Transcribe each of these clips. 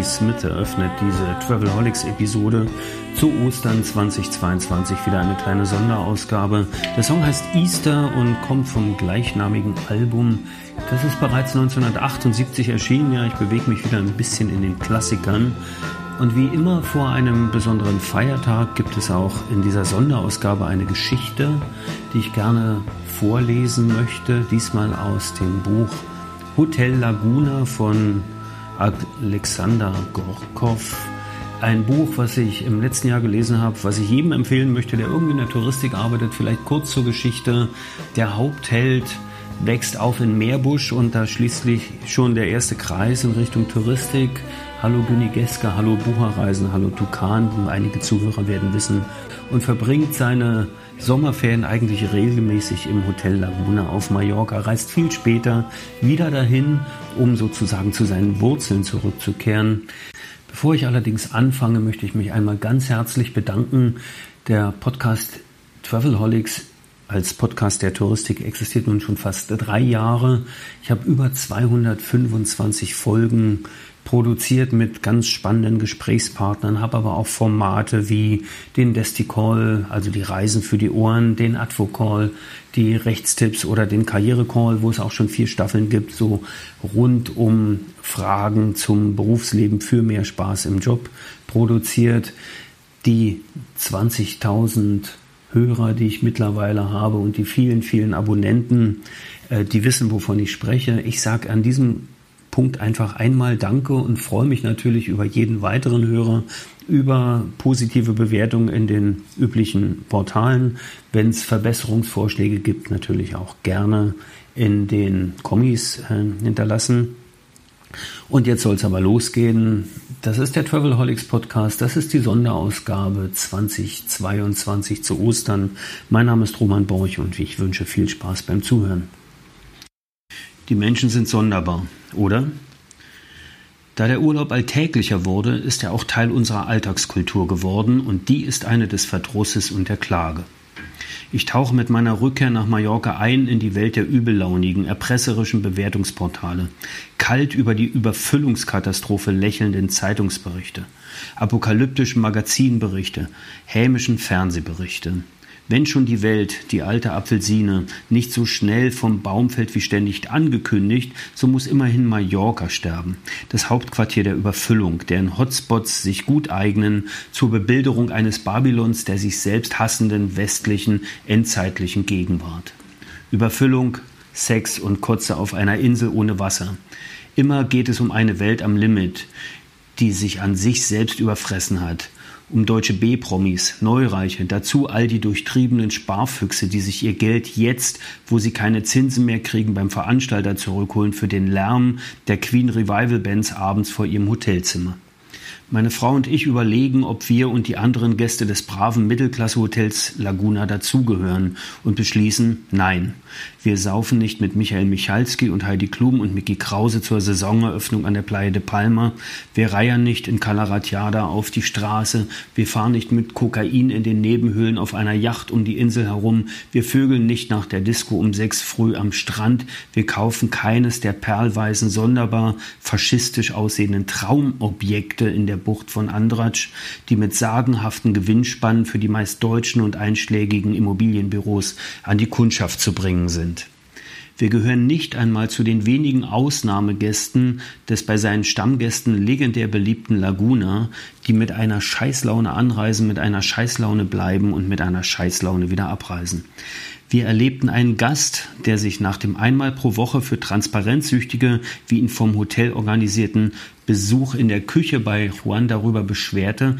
Patti Smith, eröffnet diese Travelholics-Episode zu Ostern 2022 wieder eine kleine Sonderausgabe. Der Song heißt Easter und kommt vom gleichnamigen Album. Das ist bereits 1978 erschienen. Ja, ich bewege mich wieder ein bisschen in den Klassikern. Und wie immer vor einem besonderen Feiertag gibt es auch in dieser Sonderausgabe eine Geschichte, die ich gerne vorlesen möchte. Diesmal aus dem Buch Hotel Laguna von Alexander Gorkov. Ein Buch, was ich im letzten Jahr gelesen habe, was ich jedem empfehlen möchte, der irgendwie in der Touristik arbeitet. Vielleicht kurz zur Geschichte. Der Hauptheld wächst auf in Meerbusch und da schließlich schon der erste Kreis in Richtung Touristik. Hallo Günni Geske, hallo Bucherreisen, hallo Tukan, einige Zuhörer werden wissen, und verbringt seine Sommerferien eigentlich regelmäßig im Hotel Laguna auf Mallorca, reist viel später wieder dahin, um sozusagen zu seinen Wurzeln zurückzukehren. Bevor ich allerdings anfange, möchte ich mich einmal ganz herzlich bedanken. Der Podcast Travelholics als Podcast der Touristik existiert nun schon fast drei Jahre. Ich habe über 225 Folgen produziert mit ganz spannenden Gesprächspartnern, habe aber auch Formate wie den Desticall, also die Reisen für die Ohren, den Advocall, die Rechtstipps oder den Karrierecall, wo es auch schon vier Staffeln gibt, so rund um Fragen zum Berufsleben für mehr Spaß im Job produziert. Die 20.000 Hörer, die ich mittlerweile habe und die vielen, vielen Abonnenten, äh, die wissen, wovon ich spreche. Ich sage an diesem Punkt einfach einmal Danke und freue mich natürlich über jeden weiteren Hörer, über positive Bewertungen in den üblichen Portalen. Wenn es Verbesserungsvorschläge gibt, natürlich auch gerne in den Kommis äh, hinterlassen. Und jetzt soll es aber losgehen. Das ist der Travelholics Podcast. Das ist die Sonderausgabe 2022 zu Ostern. Mein Name ist Roman Borch und ich wünsche viel Spaß beim Zuhören. Die Menschen sind sonderbar, oder? Da der Urlaub alltäglicher wurde, ist er auch Teil unserer Alltagskultur geworden und die ist eine des Verdrusses und der Klage. Ich tauche mit meiner Rückkehr nach Mallorca ein in die Welt der übellaunigen, erpresserischen Bewertungsportale, kalt über die Überfüllungskatastrophe lächelnden Zeitungsberichte, apokalyptischen Magazinberichte, hämischen Fernsehberichte, wenn schon die Welt, die alte Apfelsine, nicht so schnell vom Baum fällt wie ständig angekündigt, so muss immerhin Mallorca sterben. Das Hauptquartier der Überfüllung, deren Hotspots sich gut eignen zur Bebilderung eines Babylons der sich selbst hassenden westlichen, endzeitlichen Gegenwart. Überfüllung, Sex und Kotze auf einer Insel ohne Wasser. Immer geht es um eine Welt am Limit, die sich an sich selbst überfressen hat um deutsche B-Promis, Neureiche, dazu all die durchtriebenen Sparfüchse, die sich ihr Geld jetzt, wo sie keine Zinsen mehr kriegen, beim Veranstalter zurückholen für den Lärm der Queen Revival Bands abends vor ihrem Hotelzimmer. Meine Frau und ich überlegen, ob wir und die anderen Gäste des braven Mittelklasse-Hotels Laguna dazugehören und beschließen, nein, wir saufen nicht mit Michael Michalski und Heidi Klum und Mickey Krause zur Saisoneröffnung an der Playa de Palma, wir reiern nicht in Calaratiada auf die Straße, wir fahren nicht mit Kokain in den Nebenhöhlen auf einer Yacht um die Insel herum, wir vögeln nicht nach der Disco um sechs früh am Strand, wir kaufen keines der perlweißen, sonderbar faschistisch aussehenden Traumobjekte in der Bucht von Andratsch, die mit sagenhaften Gewinnspannen für die meist deutschen und einschlägigen Immobilienbüros an die Kundschaft zu bringen sind. Wir gehören nicht einmal zu den wenigen Ausnahmegästen des bei seinen Stammgästen legendär beliebten Laguna, die mit einer Scheißlaune anreisen, mit einer Scheißlaune bleiben und mit einer Scheißlaune wieder abreisen. Wir erlebten einen Gast, der sich nach dem einmal pro Woche für Transparenzsüchtige, wie ihn vom Hotel organisierten Besuch in der Küche bei Juan darüber beschwerte,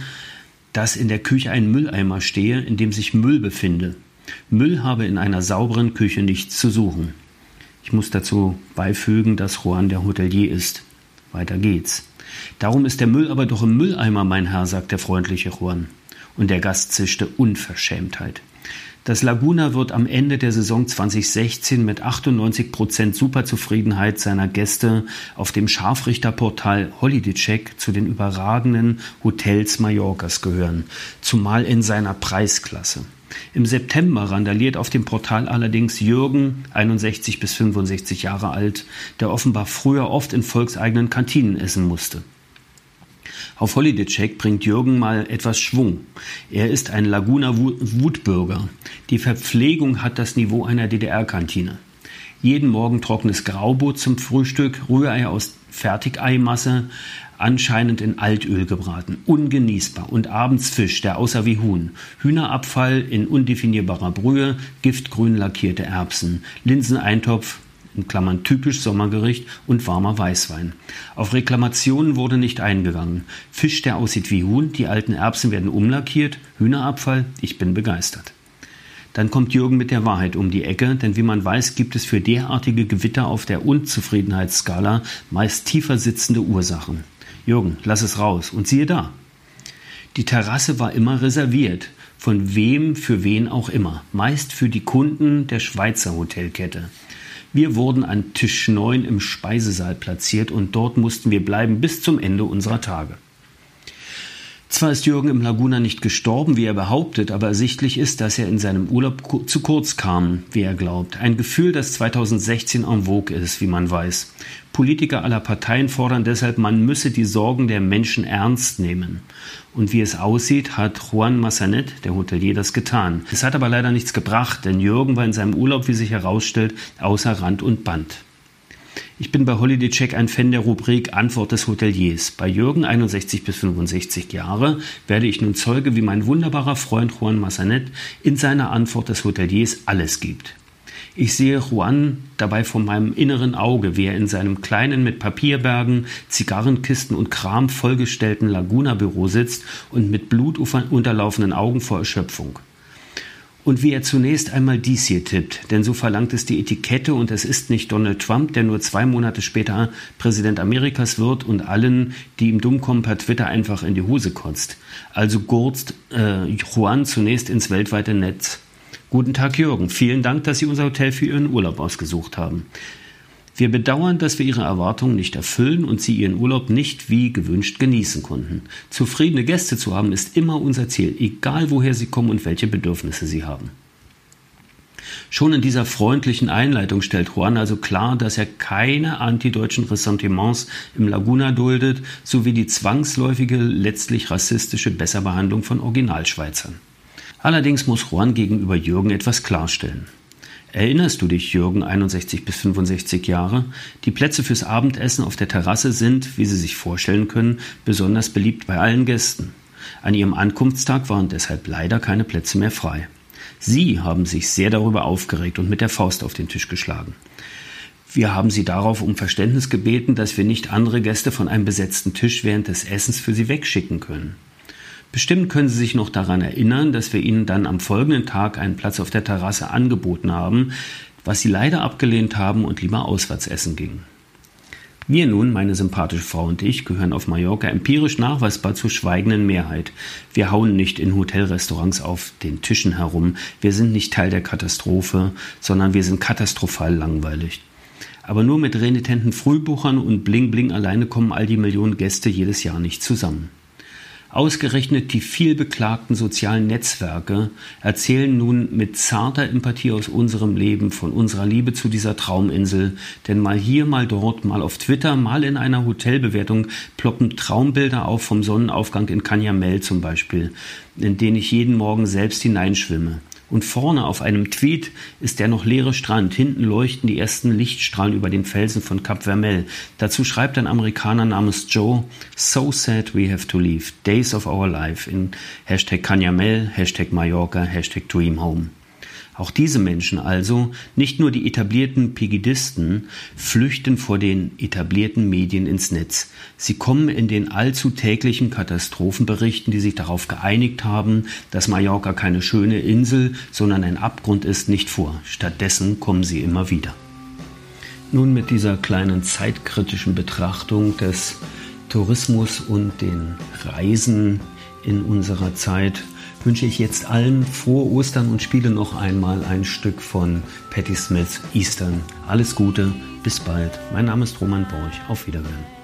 dass in der Küche ein Mülleimer stehe, in dem sich Müll befinde. Müll habe in einer sauberen Küche nichts zu suchen. Ich muss dazu beifügen, dass Juan der Hotelier ist. Weiter geht's. Darum ist der Müll aber doch im Mülleimer, mein Herr, sagt der freundliche Juan. Und der Gast zischte Unverschämtheit. Das Laguna wird am Ende der Saison 2016 mit 98 Prozent Superzufriedenheit seiner Gäste auf dem Scharfrichterportal HolidayCheck zu den überragenden Hotels Mallorcas gehören, zumal in seiner Preisklasse. Im September randaliert auf dem Portal allerdings Jürgen, 61 bis 65 Jahre alt, der offenbar früher oft in volkseigenen Kantinen essen musste. Auf Holiday Check bringt Jürgen mal etwas Schwung. Er ist ein Laguna Wutbürger. Die Verpflegung hat das Niveau einer DDR-Kantine. Jeden Morgen trockenes Graubrot zum Frühstück, Rührei aus Fertigeimasse, anscheinend in Altöl gebraten, ungenießbar und abends Fisch, der außer wie Huhn, Hühnerabfall in undefinierbarer Brühe, giftgrün lackierte Erbsen, Linseneintopf, in Klammern typisch Sommergericht und warmer Weißwein. Auf Reklamationen wurde nicht eingegangen. Fisch, der aussieht wie Huhn, die alten Erbsen werden umlackiert, Hühnerabfall, ich bin begeistert. Dann kommt Jürgen mit der Wahrheit um die Ecke, denn wie man weiß, gibt es für derartige Gewitter auf der Unzufriedenheitsskala meist tiefer sitzende Ursachen. Jürgen, lass es raus. Und siehe da. Die Terrasse war immer reserviert, von wem für wen auch immer, meist für die Kunden der Schweizer Hotelkette. Wir wurden an Tisch 9 im Speisesaal platziert und dort mussten wir bleiben bis zum Ende unserer Tage. Zwar ist Jürgen im Laguna nicht gestorben, wie er behauptet, aber ersichtlich ist, dass er in seinem Urlaub zu kurz kam, wie er glaubt. Ein Gefühl, das 2016 en vogue ist, wie man weiß. Politiker aller Parteien fordern deshalb, man müsse die Sorgen der Menschen ernst nehmen. Und wie es aussieht, hat Juan Massanet, der Hotelier, das getan. Es hat aber leider nichts gebracht, denn Jürgen war in seinem Urlaub, wie sich herausstellt, außer Rand und Band. Ich bin bei Holiday Check ein Fan der Rubrik Antwort des Hoteliers. Bei Jürgen, 61 bis 65 Jahre, werde ich nun Zeuge, wie mein wunderbarer Freund Juan Massanet in seiner Antwort des Hoteliers alles gibt. Ich sehe Juan dabei vor meinem inneren Auge, wie er in seinem kleinen mit Papierbergen, Zigarrenkisten und Kram vollgestellten Laguna-Büro sitzt und mit Blut unterlaufenden Augen vor Erschöpfung. Und wie er zunächst einmal dies hier tippt, denn so verlangt es die Etikette und es ist nicht Donald Trump, der nur zwei Monate später Präsident Amerikas wird und allen, die ihm dumm kommen, per Twitter einfach in die Hose kotzt. Also gurzt äh, Juan zunächst ins weltweite Netz. Guten Tag, Jürgen. Vielen Dank, dass Sie unser Hotel für Ihren Urlaub ausgesucht haben. Wir bedauern, dass wir Ihre Erwartungen nicht erfüllen und Sie Ihren Urlaub nicht wie gewünscht genießen konnten. Zufriedene Gäste zu haben ist immer unser Ziel, egal woher sie kommen und welche Bedürfnisse sie haben. Schon in dieser freundlichen Einleitung stellt Juan also klar, dass er keine antideutschen Ressentiments im Laguna duldet, sowie die zwangsläufige, letztlich rassistische Besserbehandlung von Originalschweizern. Allerdings muss Juan gegenüber Jürgen etwas klarstellen. Erinnerst du dich, Jürgen, 61 bis 65 Jahre? Die Plätze fürs Abendessen auf der Terrasse sind, wie Sie sich vorstellen können, besonders beliebt bei allen Gästen. An ihrem Ankunftstag waren deshalb leider keine Plätze mehr frei. Sie haben sich sehr darüber aufgeregt und mit der Faust auf den Tisch geschlagen. Wir haben Sie darauf um Verständnis gebeten, dass wir nicht andere Gäste von einem besetzten Tisch während des Essens für Sie wegschicken können. Bestimmt können Sie sich noch daran erinnern, dass wir Ihnen dann am folgenden Tag einen Platz auf der Terrasse angeboten haben, was Sie leider abgelehnt haben und lieber auswärts essen gingen. Wir nun, meine sympathische Frau und ich, gehören auf Mallorca empirisch nachweisbar zur schweigenden Mehrheit. Wir hauen nicht in Hotelrestaurants auf den Tischen herum. Wir sind nicht Teil der Katastrophe, sondern wir sind katastrophal langweilig. Aber nur mit renitenten Frühbuchern und Bling Bling alleine kommen all die Millionen Gäste jedes Jahr nicht zusammen. Ausgerechnet die vielbeklagten sozialen Netzwerke erzählen nun mit zarter Empathie aus unserem Leben, von unserer Liebe zu dieser Trauminsel. Denn mal hier, mal dort, mal auf Twitter, mal in einer Hotelbewertung ploppen Traumbilder auf vom Sonnenaufgang in Canyamel zum Beispiel, in den ich jeden Morgen selbst hineinschwimme. Und vorne auf einem Tweet ist der noch leere Strand. Hinten leuchten die ersten Lichtstrahlen über den Felsen von Cap Vermel. Dazu schreibt ein Amerikaner namens Joe, So sad we have to leave. Days of our life in Hashtag Canyamel, Hashtag Mallorca, Hashtag Dream Home. Auch diese Menschen also, nicht nur die etablierten Pegidisten, flüchten vor den etablierten Medien ins Netz. Sie kommen in den allzu täglichen Katastrophenberichten, die sich darauf geeinigt haben, dass Mallorca keine schöne Insel, sondern ein Abgrund ist, nicht vor. Stattdessen kommen sie immer wieder. Nun mit dieser kleinen zeitkritischen Betrachtung des Tourismus und den Reisen in unserer Zeit wünsche ich jetzt allen frohe Ostern und spiele noch einmal ein Stück von Patti Smith Eastern. Alles Gute, bis bald. Mein Name ist Roman Borch. Auf Wiedersehen.